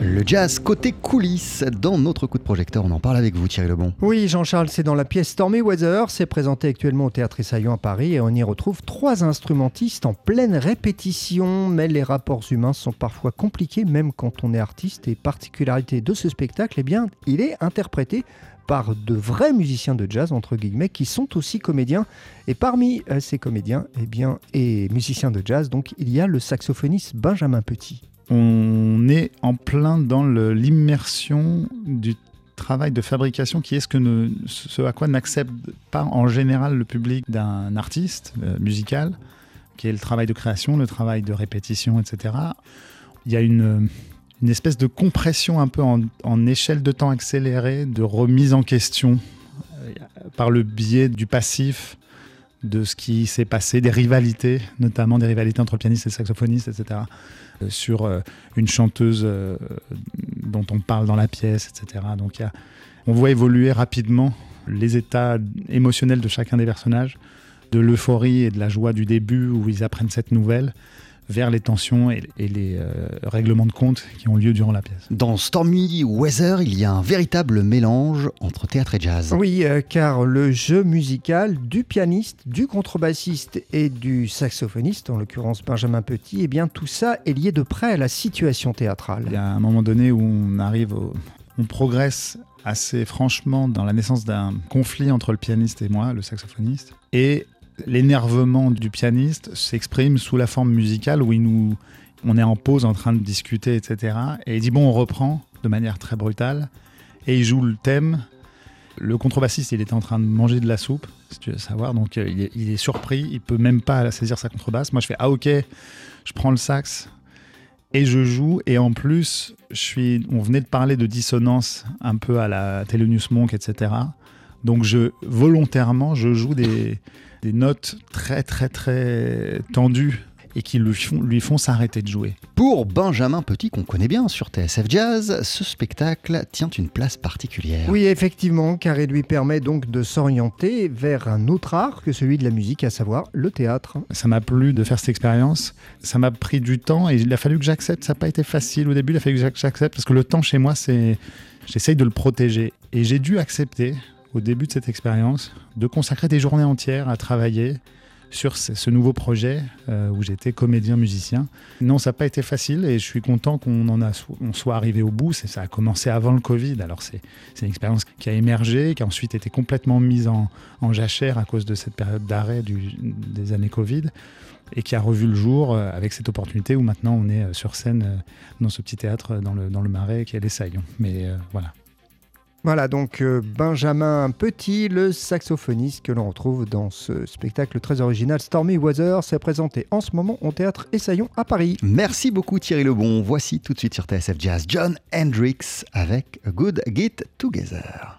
Le jazz côté coulisses. Dans notre coup de projecteur, on en parle avec vous, Thierry Lebon. Oui, Jean-Charles, c'est dans la pièce Stormy Weather. C'est présenté actuellement au Théâtre Essaillon à Paris et on y retrouve trois instrumentistes en pleine répétition. Mais les rapports humains sont parfois compliqués, même quand on est artiste. Et particularité de ce spectacle, eh bien, il est interprété par de vrais musiciens de jazz, entre guillemets, qui sont aussi comédiens. Et parmi euh, ces comédiens eh bien, et musiciens de jazz, donc, il y a le saxophoniste Benjamin Petit on est en plein dans l'immersion du travail de fabrication qui est ce, que ce à quoi n'accepte pas en général le public d'un artiste euh, musical, qui est le travail de création, le travail de répétition, etc. Il y a une, espèce de compression un peu en, échelle de temps accélérée, de remise en question euh, par le biais du passif, de ce qui s'est passé, des rivalités, notamment des rivalités entre pianistes et saxophonistes, etc. Euh, sur euh, une chanteuse euh, dont on parle dans la pièce, etc. Donc on voit évoluer rapidement les états émotionnels de chacun des personnages, de l'euphorie et de la joie du début où ils apprennent cette nouvelle, vers les tensions et, les euh, règlements de compte qui ont lieu durant la pièce. Dans Stormy Weather, il y a un véritable mélange entre théâtre et jazz. Oui, euh, car le jeu musical du pianiste, du contrebassiste et du saxophoniste, en l'occurrence Benjamin Petit, eh bien tout ça est lié de près à la situation théâtrale. Il y a un moment donné où on arrive, on progresse assez franchement dans la naissance d'un conflit entre le pianiste et moi, le saxophoniste. Et l'énervement du pianiste s'exprime sous la forme musicale où il nous, on est en pause en train de discuter, etc. Et il dit bon, on reprend de manière très brutale et il joue le thème. Le contrebassiste, il était en train de manger de la soupe, si tu veux savoir, donc euh, il est, surpris, il peut même pas saisir sa contrebasse. Moi, je fais ah ok, je prends le sax et je joue. Et en plus, je suis, on venait de parler de dissonance un peu à la Thelonious Monk, etc. Donc je volontairement, je joue des des notes très très très tendues et qui lui font, lui font s'arrêter de jouer. Pour Benjamin Petit, qu'on connaît bien sur TSF Jazz, ce spectacle tient une place particulière. Oui, effectivement, car il lui permet donc de s'orienter vers un autre art que celui de la musique, à savoir le théâtre. Ça m'a plu de faire cette expérience. Ça m'a pris du temps et il a fallu que j'accepte. Ça n'a pas été facile au début, il a fallu que j'accepte parce que le temps chez moi, c'est. J'essaye de le protéger. Et j'ai dû accepter au début de cette expérience, de consacrer des journées entières à travailler sur ce, nouveau projet euh, où j'étais comédien musicien. Non, ça n'a pas été facile et je suis content qu'on en soit arrivé au bout. Ça a commencé avant le Covid. Alors c'est une expérience qui a émergé, qui a ensuite été complètement mise en, jachère à cause de cette période d'arrêt des années Covid et qui a revu le jour euh, avec cette opportunité où maintenant on est euh, sur scène dans ce petit théâtre dans le, Marais qui est l'Essaillon. Mais voilà, voilà donc euh, Benjamin Petit, le saxophoniste que l'on retrouve dans ce spectacle très original Stormy Weather. C'est présenté en ce moment au théâtre Essaillon à Paris. Merci beaucoup Thierry Lebon. Voici tout de suite sur TSF Jazz John Hendricks avec Good Get Together.